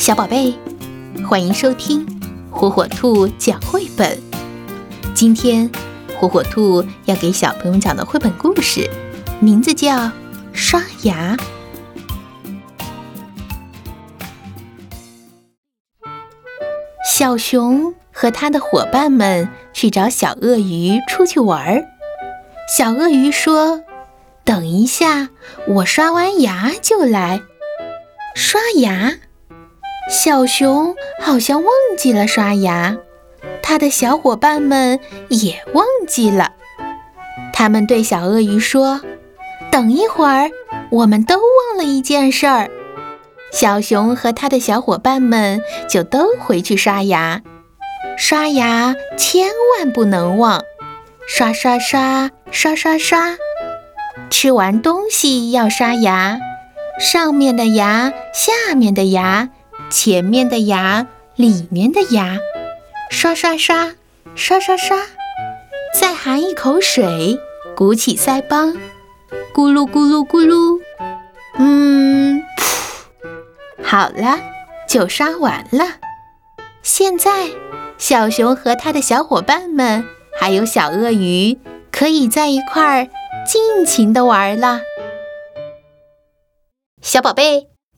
小宝贝，欢迎收听火火兔讲绘本。今天，火火兔要给小朋友讲的绘本故事，名字叫《刷牙》。小熊和他的伙伴们去找小鳄鱼出去玩儿。小鳄鱼说：“等一下，我刷完牙就来。”刷牙。小熊好像忘记了刷牙，它的小伙伴们也忘记了。他们对小鳄鱼说：“等一会儿，我们都忘了一件事儿。”小熊和他的小伙伴们就都回去刷牙。刷牙千万不能忘，刷刷刷刷刷刷。吃完东西要刷牙，上面的牙，下面的牙。前面的牙，里面的牙，刷刷刷，刷刷刷，再含一口水，鼓起腮帮，咕噜咕噜咕噜，嗯，好了，就刷完了。现在，小熊和他的小伙伴们，还有小鳄鱼，可以在一块儿尽情的玩了。小宝贝。